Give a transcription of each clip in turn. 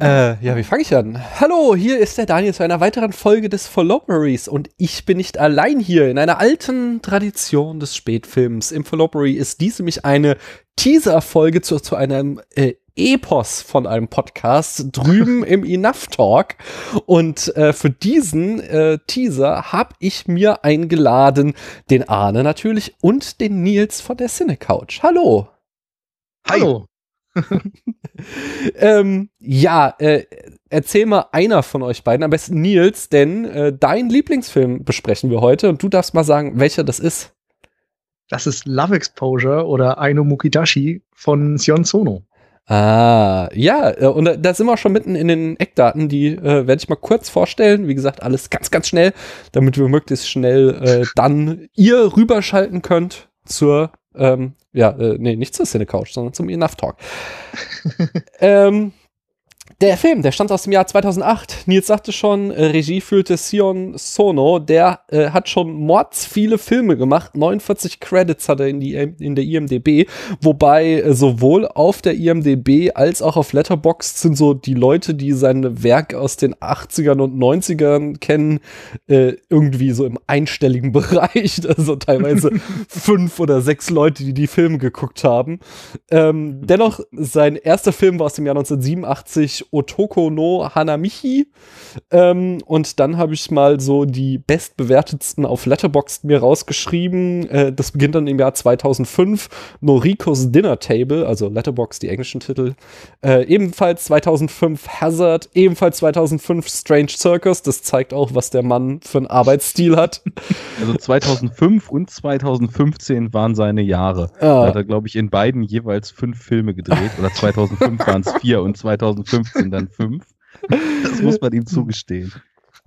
Äh, ja, wie fange ich an? Hallo, hier ist der Daniel zu einer weiteren Folge des Folloperies und ich bin nicht allein hier. In einer alten Tradition des Spätfilms im Follopery ist dies nämlich eine Teaser-Folge zu, zu einem äh, Epos von einem Podcast drüben im Enough Talk. Und äh, für diesen äh, Teaser habe ich mir eingeladen den Arne natürlich und den Nils von der Cine Couch. Hallo. Hi. Hallo. ähm, ja, äh, erzähl mal einer von euch beiden, am besten Nils, denn äh, dein Lieblingsfilm besprechen wir heute und du darfst mal sagen, welcher das ist. Das ist Love Exposure oder Aino Mukidashi von Sion Sono. Ah, ja, äh, und da sind wir schon mitten in den Eckdaten, die äh, werde ich mal kurz vorstellen. Wie gesagt, alles ganz, ganz schnell, damit wir möglichst schnell äh, dann ihr rüberschalten könnt zur ähm, ja, äh, nee, nicht zur Cine Couch, sondern zum Enough Talk. ähm, der Film, der stammt aus dem Jahr 2008. Nils sagte schon, äh, Regie führte Sion Sono. Der äh, hat schon mords viele Filme gemacht. 49 Credits hat er in, die, in der IMDb. Wobei äh, sowohl auf der IMDb als auch auf Letterboxd sind so die Leute, die sein Werk aus den 80ern und 90ern kennen, äh, irgendwie so im einstelligen Bereich. Also teilweise fünf oder sechs Leute, die die Filme geguckt haben. Ähm, dennoch, sein erster Film war aus dem Jahr 1987 Otoko no Hanamichi. Ähm, und dann habe ich mal so die bestbewertetsten auf Letterboxd mir rausgeschrieben. Äh, das beginnt dann im Jahr 2005. Norikos Dinner Table, also Letterboxd, die englischen Titel. Äh, ebenfalls 2005 Hazard, ebenfalls 2005 Strange Circus. Das zeigt auch, was der Mann für einen Arbeitsstil hat. Also 2005 und 2015 waren seine Jahre. Ah. Da hat er, glaube ich, in beiden jeweils fünf Filme gedreht. Oder 2005 waren es vier und 2015 sind dann fünf. Das muss man ihm zugestehen.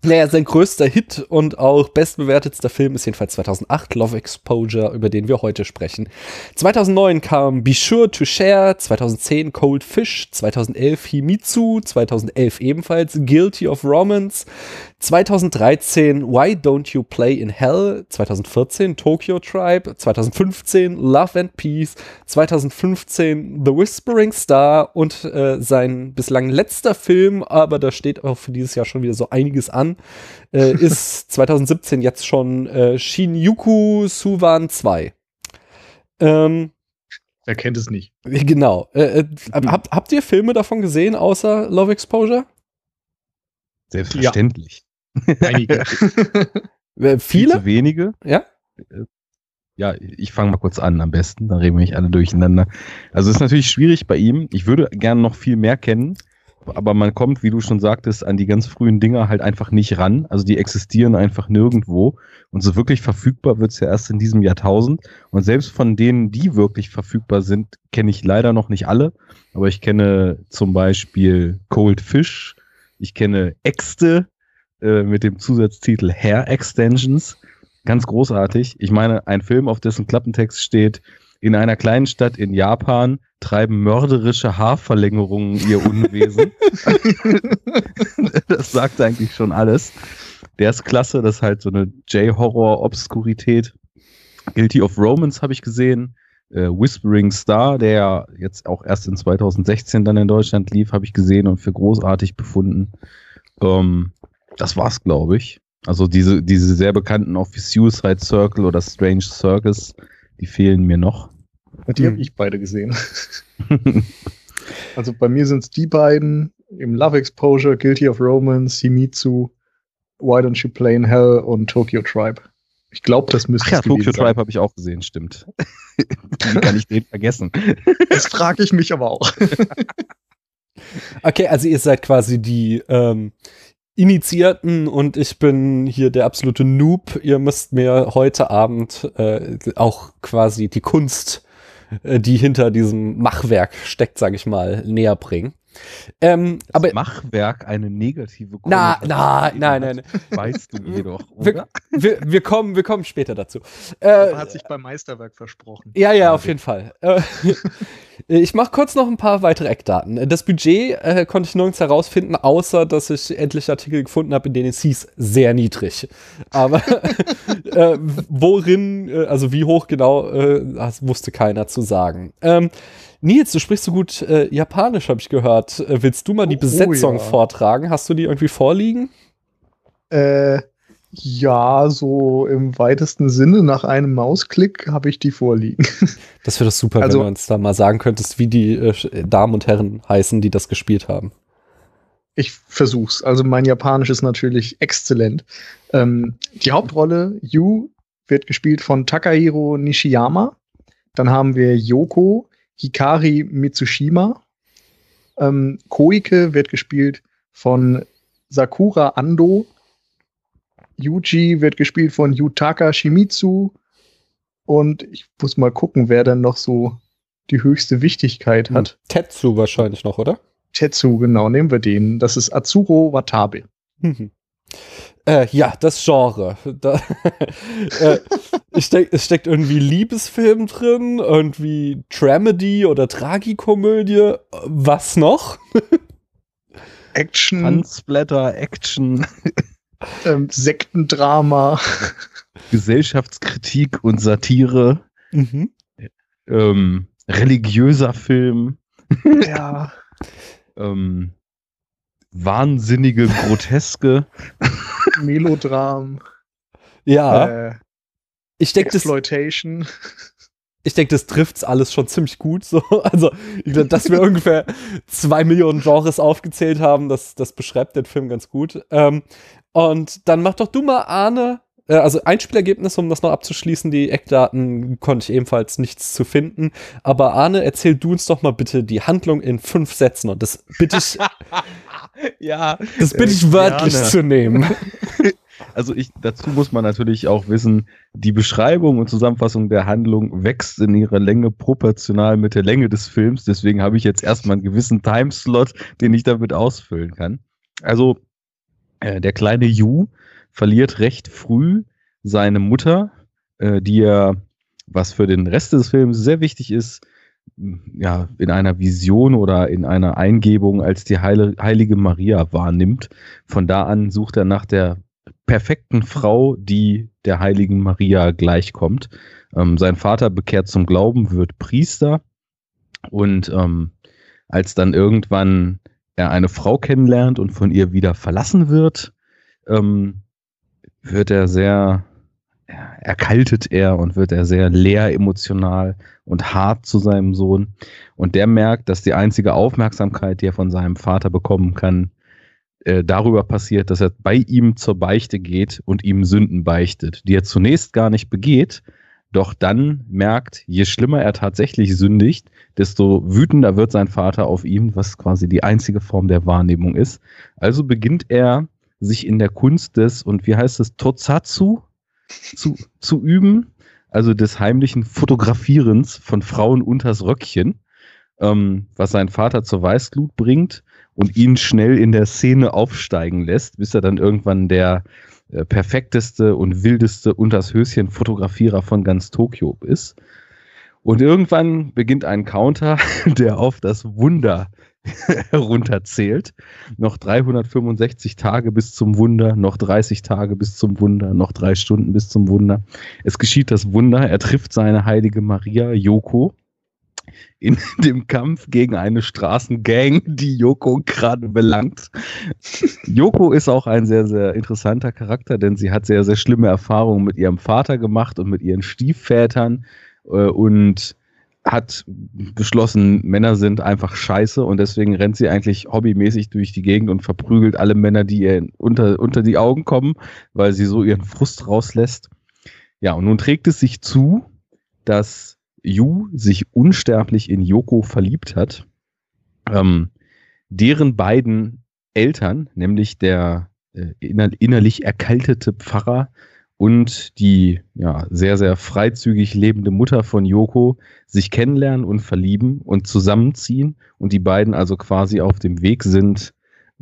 Naja, sein größter Hit und auch bestbewertetster Film ist jedenfalls 2008 Love Exposure, über den wir heute sprechen. 2009 kam Be Sure to Share, 2010 Cold Fish, 2011 Himitsu, 2011 ebenfalls Guilty of Romance, 2013 Why Don't You Play in Hell, 2014 Tokyo Tribe, 2015 Love and Peace, 2015 The Whispering Star und äh, sein bislang letzter Film, aber da steht auch für dieses Jahr schon wieder so einiges an, äh, ist 2017 jetzt schon äh, Shinjuku Suwan 2. Ähm, Wer kennt es nicht? Genau. Äh, äh, habt, habt ihr Filme davon gesehen, außer Love Exposure? Selbstverständlich. Einige. Viele? Viel zu wenige. Ja? Äh, ja, ich fange mal kurz an am besten, dann reden wir nicht alle durcheinander. Also es ist natürlich schwierig bei ihm. Ich würde gerne noch viel mehr kennen aber man kommt, wie du schon sagtest, an die ganz frühen Dinger halt einfach nicht ran. Also die existieren einfach nirgendwo. Und so wirklich verfügbar wird's ja erst in diesem Jahrtausend. Und selbst von denen, die wirklich verfügbar sind, kenne ich leider noch nicht alle. Aber ich kenne zum Beispiel Cold Fish. Ich kenne Äxte äh, mit dem Zusatztitel Hair Extensions. Ganz großartig. Ich meine, ein Film, auf dessen Klappentext steht, in einer kleinen Stadt in Japan treiben mörderische Haarverlängerungen ihr Unwesen. das sagt eigentlich schon alles. Der ist klasse, das ist halt so eine J-Horror-Obskurität. Guilty of Romance habe ich gesehen. Äh, Whispering Star, der jetzt auch erst in 2016 dann in Deutschland lief, habe ich gesehen und für großartig befunden. Ähm, das war's, glaube ich. Also diese, diese sehr bekannten auch wie Suicide Circle oder Strange Circus, die fehlen mir noch. Die hm. habe ich beide gesehen. also bei mir sind es die beiden im Love Exposure, Guilty of Romance, Himitsu, Why Don't You Play in Hell und Tokyo Tribe. Ich glaube, das müsste Ach ja, Tokyo Tribe habe ich auch gesehen, stimmt. Wie kann ich den vergessen? Das frage ich mich aber auch. okay, also ihr seid quasi die ähm, Initiierten und ich bin hier der absolute Noob. Ihr müsst mir heute Abend äh, auch quasi die Kunst äh, die hinter diesem Machwerk steckt, sage ich mal, näher bringen. Ähm, das aber Machwerk eine negative Na, na, nein, nein, nein. Weißt du jedoch, oder? Wir, wir, wir, kommen, wir kommen später dazu. Äh, hat sich beim Meisterwerk versprochen. Ja, ja, auf jeden Fall. Äh, Ich mache kurz noch ein paar weitere Eckdaten. Das Budget äh, konnte ich nirgends herausfinden, außer dass ich endlich Artikel gefunden habe, in denen es hieß, sehr niedrig. Aber äh, worin, äh, also wie hoch genau, äh, das wusste keiner zu sagen. Ähm, Nils, du sprichst so gut Japanisch, habe ich gehört. Willst du mal die Oh, Besetzung ja. vortragen? Hast du die irgendwie vorliegen? Äh, ja, so im weitesten Sinne nach einem Mausklick habe ich die vorliegen. Das wäre doch super, Also- wenn du uns da mal sagen könntest, wie die äh, Damen und Herren heißen, die das gespielt haben. Ich versuch's. Also mein Japanisch ist natürlich exzellent. Ähm, die Hauptrolle Yu wird gespielt von Takahiro Nishiyama. Dann haben wir Yoko Hikari Mitsushima. Ähm, Koike wird gespielt von Sakura Ando. Yuji wird gespielt von Yutaka Shimizu. Und ich muss mal gucken, wer dann noch so die höchste Wichtigkeit hat. Tetsu wahrscheinlich noch, oder? Tetsu, genau, nehmen wir den. Das ist Atsuro Watabe. Mhm. Äh, ja, das Genre. Da, äh, ich denk, es steckt irgendwie Liebesfilm drin, irgendwie Dramedy oder Tragikomödie. Was noch? Action, Fansplatter, Action, ähm, Sektendrama. Gesellschaftskritik und Satire, Mhm. ähm, religiöser Film, ja. ähm, wahnsinnige Groteske. Melodram. Ja, Äh, ich denke, das, Exploitation. Ich denk, das trifft's alles schon ziemlich gut. So. Also, ich glaub, dass wir ungefähr zwei Millionen Genres aufgezählt haben, das, das beschreibt den Film ganz gut. Ähm, und dann mach doch du mal, Arne, äh, also Einspielergebnis, um das noch abzuschließen, die Eckdaten konnte ich ebenfalls nichts zu finden. Aber Arne, erzähl du uns doch mal bitte die Handlung in fünf Sätzen und das bitte ich, ja, das bitte ich wörtlich gerne. zu nehmen. Also ich, dazu muss man natürlich auch wissen, die Beschreibung und Zusammenfassung der Handlung wächst in ihrer Länge proportional mit der Länge des Films. Deswegen habe ich jetzt erstmal einen gewissen Timeslot, den ich damit ausfüllen kann. Also äh, der kleine Yu verliert recht früh seine Mutter, äh, die er, was für den Rest des Films sehr wichtig ist, ja, in einer Vision oder in einer Eingebung als die heilige Maria wahrnimmt. Von da an sucht er nach der perfekten Frau, die der heiligen Maria gleichkommt. Ähm, sein Vater bekehrt zum Glauben, wird Priester und ähm, als dann irgendwann er eine Frau kennenlernt und von ihr wieder verlassen wird, ähm, wird er sehr erkaltet er und wird er sehr leer emotional und hart zu seinem Sohn. Und der merkt, dass die einzige Aufmerksamkeit, die er von seinem Vater bekommen kann, äh, darüber passiert, dass er bei ihm zur Beichte geht und ihm Sünden beichtet, die er zunächst gar nicht begeht, doch dann merkt, je schlimmer er tatsächlich sündigt, desto wütender wird sein Vater auf ihn, was quasi die einzige Form der Wahrnehmung ist. Also beginnt er sich in der Kunst des, und wie heißt es, Tozatsu zu, zu üben, also des heimlichen Fotografierens von Frauen unters Röckchen, ähm, was sein Vater zur Weißglut bringt und ihn schnell in der Szene aufsteigen lässt, bis er dann irgendwann der äh, perfekteste und wildeste unters Höschen Fotografierer von ganz Tokio ist. Und irgendwann beginnt ein Counter, der auf das Wunder herunterzählt. Noch 365 Tage bis zum Wunder, noch 30 Tage bis zum Wunder, noch drei Stunden bis zum Wunder. Es geschieht das Wunder, er trifft seine heilige Maria, Yoko, in dem Kampf gegen eine Straßengang, die Yoko gerade belangt. Yoko ist auch ein sehr, sehr interessanter Charakter, denn sie hat sehr, sehr schlimme Erfahrungen mit ihrem Vater gemacht und mit ihren Stiefvätern äh, und hat beschlossen, Männer sind einfach scheiße und deswegen rennt sie eigentlich hobbymäßig durch die Gegend und verprügelt alle Männer, die ihr unter, unter die Augen kommen, weil sie so ihren Frust rauslässt. Ja, und nun trägt es sich zu, dass Yu sich unsterblich in Yoko verliebt hat. Ähm, deren beiden Eltern, nämlich der äh, inner innerlich erkaltete Pfarrer und die ja, sehr, sehr freizügig lebende Mutter von Yoko sich kennenlernen und verlieben und zusammenziehen und die beiden also quasi auf dem Weg sind,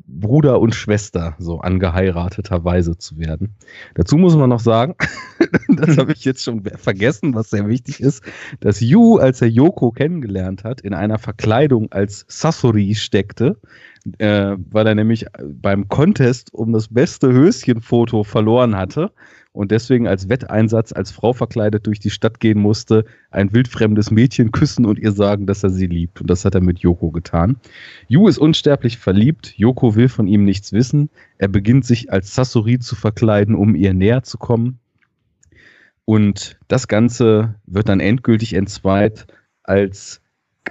Bruder und Schwester so angeheirateterweise zu werden. Dazu muss man noch sagen, das habe ich jetzt schon vergessen, was sehr wichtig ist, dass Yu, als er Yoko kennengelernt hat, in einer Verkleidung als Sasori steckte, äh, weil er nämlich beim Contest um das beste Höschenfoto verloren hatte und deswegen als Wetteinsatz als Frau verkleidet durch die Stadt gehen musste, ein wildfremdes Mädchen küssen und ihr sagen, dass er sie liebt. Und das hat er mit Yoko getan. Yu ist unsterblich verliebt. Yoko will von ihm nichts wissen. Er beginnt sich als Sasori zu verkleiden, um ihr näher zu kommen. Und das Ganze wird dann endgültig entzweit als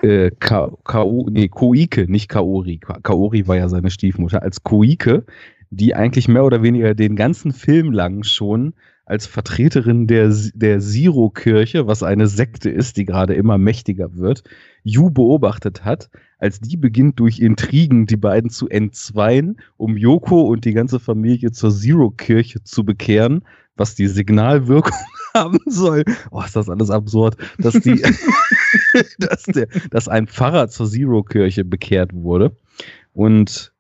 äh, Ka Ka nee, Koike, nicht Kaori. Kaori war ja seine Stiefmutter, als Koike, die eigentlich mehr oder weniger den ganzen Film lang schon als Vertreterin der, der Zero-Kirche, was eine Sekte ist, die gerade immer mächtiger wird, Yu beobachtet hat, als die beginnt durch Intrigen die beiden zu entzweien, um Yoko und die ganze Familie zur Zero-Kirche zu bekehren, was die Signalwirkung haben soll. Oh, ist das alles absurd, dass die, dass der, dass ein Pfarrer zur Zero-Kirche bekehrt wurde. Und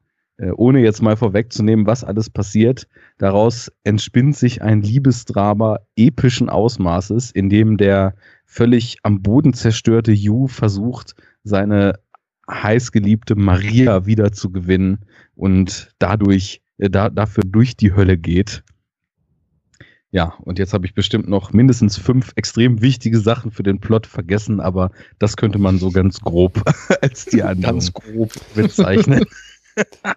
ohne jetzt mal vorwegzunehmen, was alles passiert, daraus entspinnt sich ein Liebesdrama epischen Ausmaßes, in dem der völlig am Boden zerstörte Yu versucht, seine heißgeliebte Maria wieder zu gewinnen und dadurch äh, da, dafür durch die Hölle geht. Ja, und jetzt habe ich bestimmt noch mindestens fünf extrem wichtige Sachen für den Plot vergessen, aber das könnte man so ganz grob als die anderen ganz grob bezeichnen.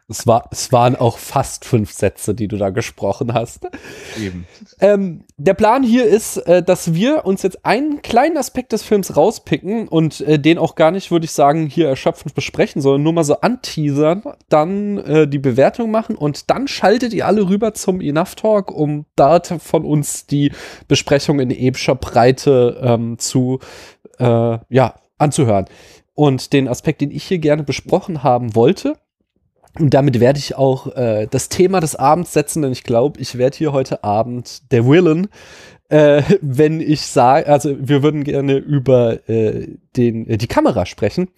es, war, es waren auch fast fünf Sätze, die du da gesprochen hast. Eben. Ähm, der Plan hier ist, äh, dass wir uns jetzt einen kleinen Aspekt des Films rauspicken und äh, den auch gar nicht, würde ich sagen, hier erschöpfend besprechen, sondern nur mal so anteasern, dann äh, die Bewertung machen und dann schaltet ihr alle rüber zum Enough Talk, um dort von uns die Besprechung in epischer Breite ähm, zu, äh, ja, anzuhören. Und den Aspekt, den ich hier gerne besprochen haben wollte, und damit werde ich auch äh, das Thema des Abends setzen, denn ich glaube, ich werde hier heute Abend der Willen, äh, wenn ich sage, also wir würden gerne über äh, den, äh, die Kamera sprechen.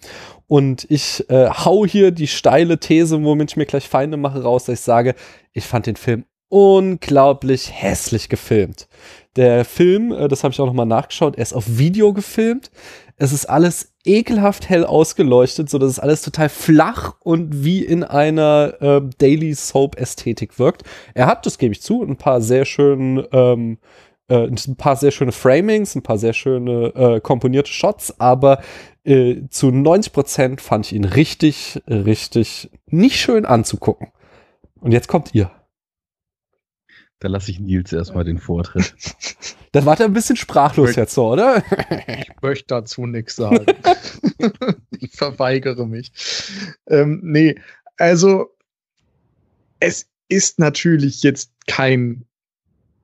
Und ich äh, hau hier die steile These, womit ich mir gleich Feinde mache, raus, dass ich sage, ich fand den Film unglaublich hässlich gefilmt. Der Film, äh, das habe ich auch noch mal nachgeschaut, er ist auf Video gefilmt. Es ist alles ekelhaft hell ausgeleuchtet, so dass es alles total flach und wie in einer äh, Daily Soap Ästhetik wirkt. Er hat, das gebe ich zu, ein paar sehr schöne ähm, äh, ein paar sehr schöne Framings, ein paar sehr schöne äh, komponierte Shots, aber äh, zu 90 Prozent fand ich ihn richtig, richtig nicht schön anzugucken. Und jetzt kommt ihr. Da lasse ich Nils erstmal den Vortritt. Das war ja ein bisschen sprachlos ich jetzt so, oder? ich möchte dazu nichts sagen. ich verweigere mich. Ähm, nee, also es ist natürlich jetzt kein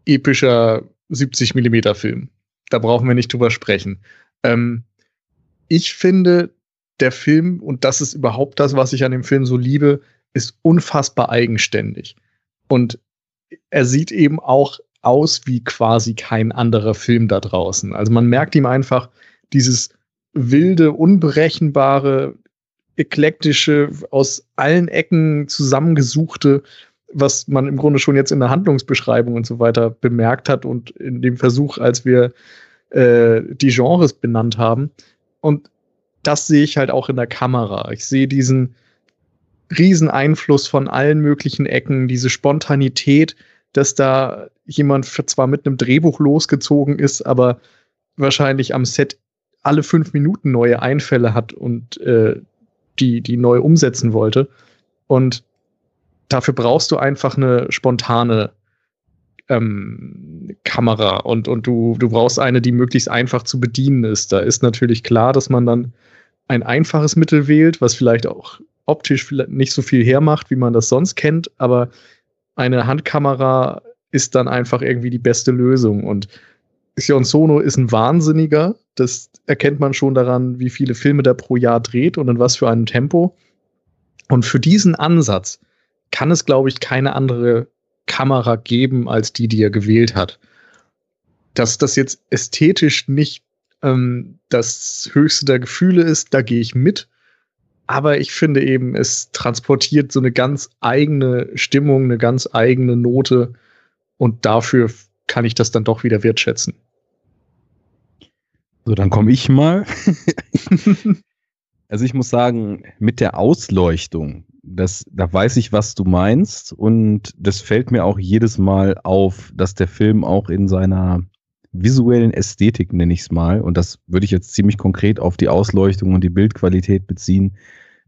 epischer 70 Millimeter Film. Da brauchen wir nicht drüber sprechen. Ähm, ich finde, der Film, und das ist überhaupt das, was ich an dem Film so liebe, ist unfassbar eigenständig. Und er sieht eben auch aus wie quasi kein anderer Film da draußen. Also man merkt ihm einfach dieses wilde, unberechenbare, eklektische, aus allen Ecken zusammengesuchte, was man im Grunde schon jetzt in der Handlungsbeschreibung und so weiter bemerkt hat und in dem Versuch, als wir äh, die Genres benannt haben. Und das sehe ich halt auch in der Kamera. Ich sehe diesen riesen Einfluss von allen möglichen Ecken, diese Spontanität, dass da jemand zwar mit einem Drehbuch losgezogen ist, aber wahrscheinlich am Set alle fünf Minuten neue Einfälle hat und äh, die, die neu umsetzen wollte. Und dafür brauchst du einfach eine spontane ähm, Kamera und, und du, du brauchst eine, die möglichst einfach zu bedienen ist. Da ist natürlich klar, dass man dann ein einfaches Mittel wählt, was vielleicht auch optisch vielleicht nicht so viel hermacht, wie man das sonst kennt, aber eine Handkamera ist dann einfach irgendwie die beste Lösung. Und Sion Sono ist ein Wahnsinniger. Das erkennt man schon daran, wie viele Filme der pro Jahr dreht und in was für einem Tempo. Und für diesen Ansatz kann es, glaube ich, keine andere Kamera geben als die, die er gewählt hat. Dass das jetzt ästhetisch nicht ähm, das höchste der Gefühle ist, da gehe ich mit. Aber ich finde eben, es transportiert so eine ganz eigene Stimmung, eine ganz eigene Note. Und dafür kann ich das dann doch wieder wertschätzen. So, dann komme ich mal. also ich muss sagen, mit der Ausleuchtung, das, da weiß ich, was du meinst. Und das fällt mir auch jedes Mal auf, dass der Film auch in seiner visuellen Ästhetik, nenne ich es mal, und das würde ich jetzt ziemlich konkret auf die Ausleuchtung und die Bildqualität beziehen,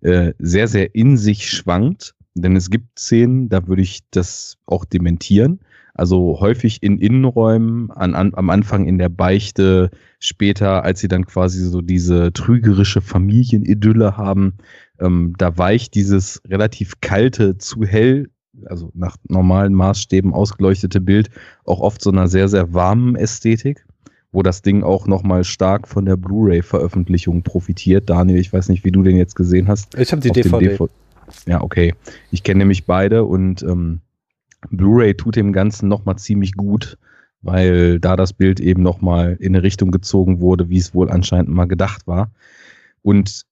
äh, sehr, sehr in sich schwankt. Denn es gibt Szenen, da würde ich das auch dementieren. Also häufig in Innenräumen, an, an, am Anfang in der Beichte, später, als sie dann quasi so diese trügerische Familienidylle haben, ähm, da weicht dieses relativ kalte, zu hell, also nach normalen Maßstäben ausgeleuchtete Bild auch oft so einer sehr, sehr warmen Ästhetik, wo das Ding auch nochmal stark von der Blu-ray-Veröffentlichung profitiert. Daniel, ich weiß nicht, wie du den jetzt gesehen hast. Ich habe die DVD. DVD. Ja, okay. Ich kenne nämlich beide und ähm, Blu-ray tut dem Ganzen nochmal ziemlich gut, weil da das Bild eben nochmal in eine Richtung gezogen wurde, wie es wohl anscheinend mal gedacht war. Und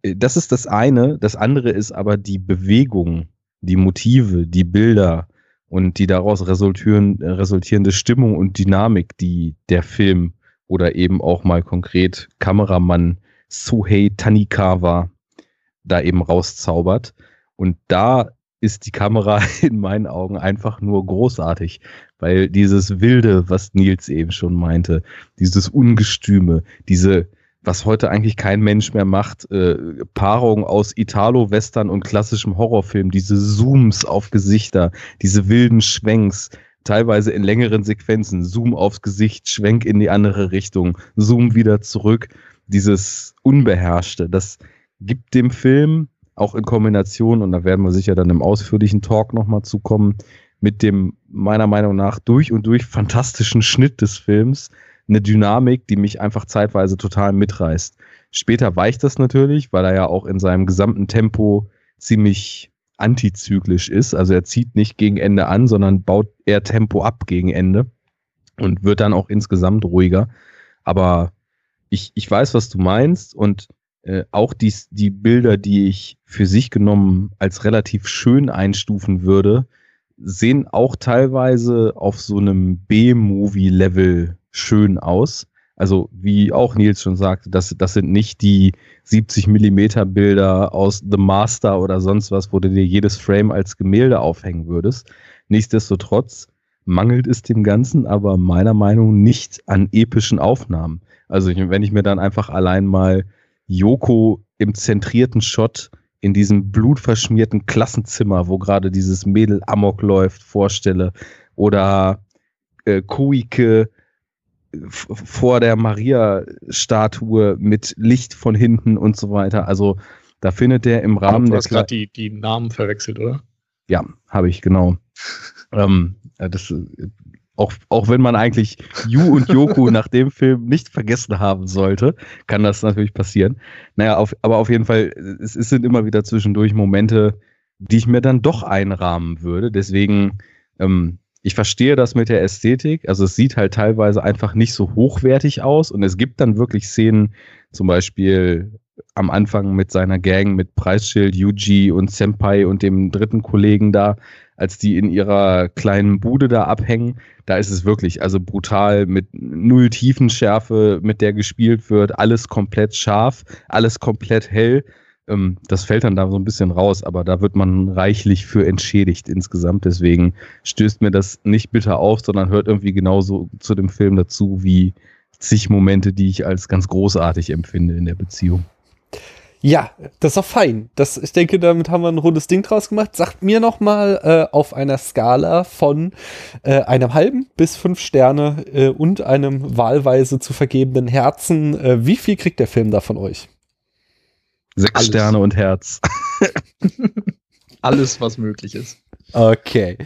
äh, das ist das eine. Das andere ist aber die Bewegung, die Motive, die Bilder und die daraus resultieren, resultierende Stimmung und Dynamik, die der Film oder eben auch mal konkret Kameramann Suhei Tanikawa da eben rauszaubert. Und da ist die Kamera in meinen Augen einfach nur großartig, weil dieses Wilde, was Nils eben schon meinte, dieses Ungestüme, diese, was heute eigentlich kein Mensch mehr macht, äh, Paarung aus Italo-Western und klassischem Horrorfilm, diese Zooms auf Gesichter, diese wilden Schwenks, teilweise in längeren Sequenzen, Zoom aufs Gesicht, Schwenk in die andere Richtung, Zoom wieder zurück, dieses Unbeherrschte, das gibt dem Film auch in Kombination, und da werden wir sicher dann im ausführlichen Talk nochmal zukommen, mit dem meiner Meinung nach durch und durch fantastischen Schnitt des Films eine Dynamik, die mich einfach zeitweise total mitreißt. Später weicht das natürlich, weil er ja auch in seinem gesamten Tempo ziemlich antizyklisch ist. Also er zieht nicht gegen Ende an, sondern baut eher Tempo ab gegen Ende und wird dann auch insgesamt ruhiger. Aber ich, ich weiß, was du meinst und äh, auch die, die Bilder, die ich für sich genommen als relativ schön einstufen würde, sehen auch teilweise auf so einem B-Movie-Level schön aus. Also wie auch Nils schon sagte, das, das sind nicht die 70 Millimeter Bilder aus The Master oder sonst was, wo du dir jedes Frame als Gemälde aufhängen würdest. Nichtsdestotrotz mangelt es dem Ganzen aber meiner Meinung nach nicht an epischen Aufnahmen. Also wenn ich mir dann einfach allein mal Yoko im zentrierten Shot in diesem blutverschmierten Klassenzimmer, wo gerade dieses Mädel Amok läuft, vorstelle. Oder äh, Kuike vor der Maria-Statue mit Licht von hinten und so weiter. Also da findet der im Rahmen du hast gerade die, die Namen verwechselt, oder? Ja, habe ich, genau. ähm, das auch, auch wenn man eigentlich Yu und Yoku nach dem Film nicht vergessen haben sollte, kann das natürlich passieren. Naja, auf, aber auf jeden Fall, es, es sind immer wieder zwischendurch Momente, die ich mir dann doch einrahmen würde. Deswegen, ähm, ich verstehe das mit der Ästhetik. Also es sieht halt teilweise einfach nicht so hochwertig aus und es gibt dann wirklich Szenen, zum Beispiel am Anfang mit seiner Gang, mit Preisschild, Yuji und Senpai und dem dritten Kollegen da, als die in ihrer kleinen Bude da abhängen, da ist es wirklich also brutal mit null Tiefenschärfe, mit der gespielt wird, alles komplett scharf, alles komplett hell. Ähm, das fällt dann da so ein bisschen raus, aber da wird man reichlich für entschädigt insgesamt. Deswegen stößt mir das nicht bitter auf, sondern hört irgendwie genauso zu dem Film dazu wie zig Momente, die ich als ganz großartig empfinde in der Beziehung. Ja, das ist auch fein. Das, ich denke, damit haben wir ein rundes Ding draus gemacht. Sagt mir noch mal äh, auf einer Skala von äh, einem halben bis fünf Sterne äh, und einem wahlweise zu vergebenen Herzen, äh, wie viel kriegt der Film da von euch? Sechs Alles. Sterne und Herz. Alles, was möglich ist. Okay.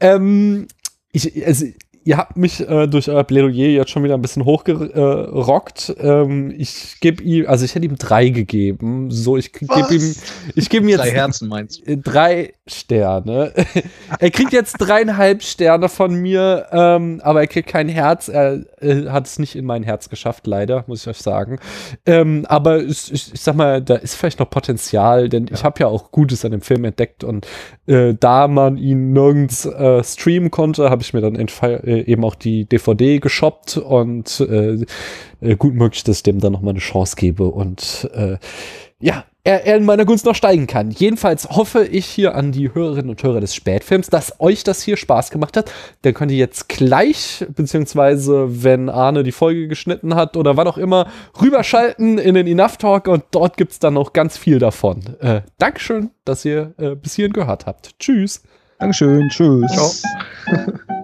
Ähm, ich, also ihr habt mich äh, durch euer Plädoyer jetzt schon wieder ein bisschen hochgerockt. Ähm, ich gebe ihm, also ich hätte ihm drei gegeben. So, ich gebe ihm, ich gebe ihm jetzt Drei Herzen meinst du? äh, drei Sterne. er kriegt jetzt dreieinhalb Sterne von mir, ähm, aber er kriegt kein Herz. Er äh, hat es nicht in mein Herz geschafft, leider, muss ich euch sagen. Ähm, aber ich, ich, ich sag mal, da ist vielleicht noch Potenzial, denn ich habe ja auch Gutes an dem Film entdeckt und äh, da man ihn nirgends äh, streamen konnte, habe ich mir dann Fe- äh, eben auch die DVD geshoppt und äh, äh, gut möglich, dass ich dem dann noch mal eine Chance gebe und äh, ja, er, er in meiner Gunst noch steigen kann. Jedenfalls hoffe ich hier an die Hörerinnen und Hörer des Spätfilms, dass euch das hier Spaß gemacht hat. Dann könnt ihr jetzt gleich, beziehungsweise wenn Arne die Folge geschnitten hat oder wann auch immer, rüberschalten in den Enough Talk und dort gibt's dann noch ganz viel davon. Äh, Dankeschön, dass ihr äh, bis hierhin gehört habt. Tschüss. Dankeschön, tschüss. Ciao.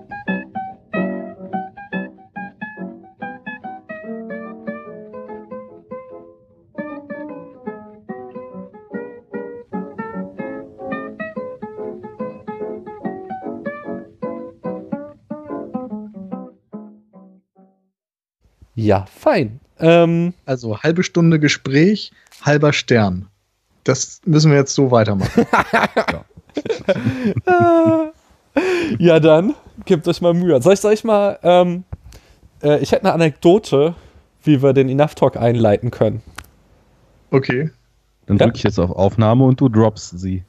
Ja, fein. Ähm, Also halbe Stunde Gespräch, halber Stern. Das müssen wir jetzt so weitermachen. ja, dann gebt euch mal Mühe. Soll ich, soll ich mal, ähm, äh, ich hätte eine Anekdote, wie wir den Enough Talk einleiten können. Okay. Dann Ja. drücke ich jetzt auf Aufnahme und du droppst sie.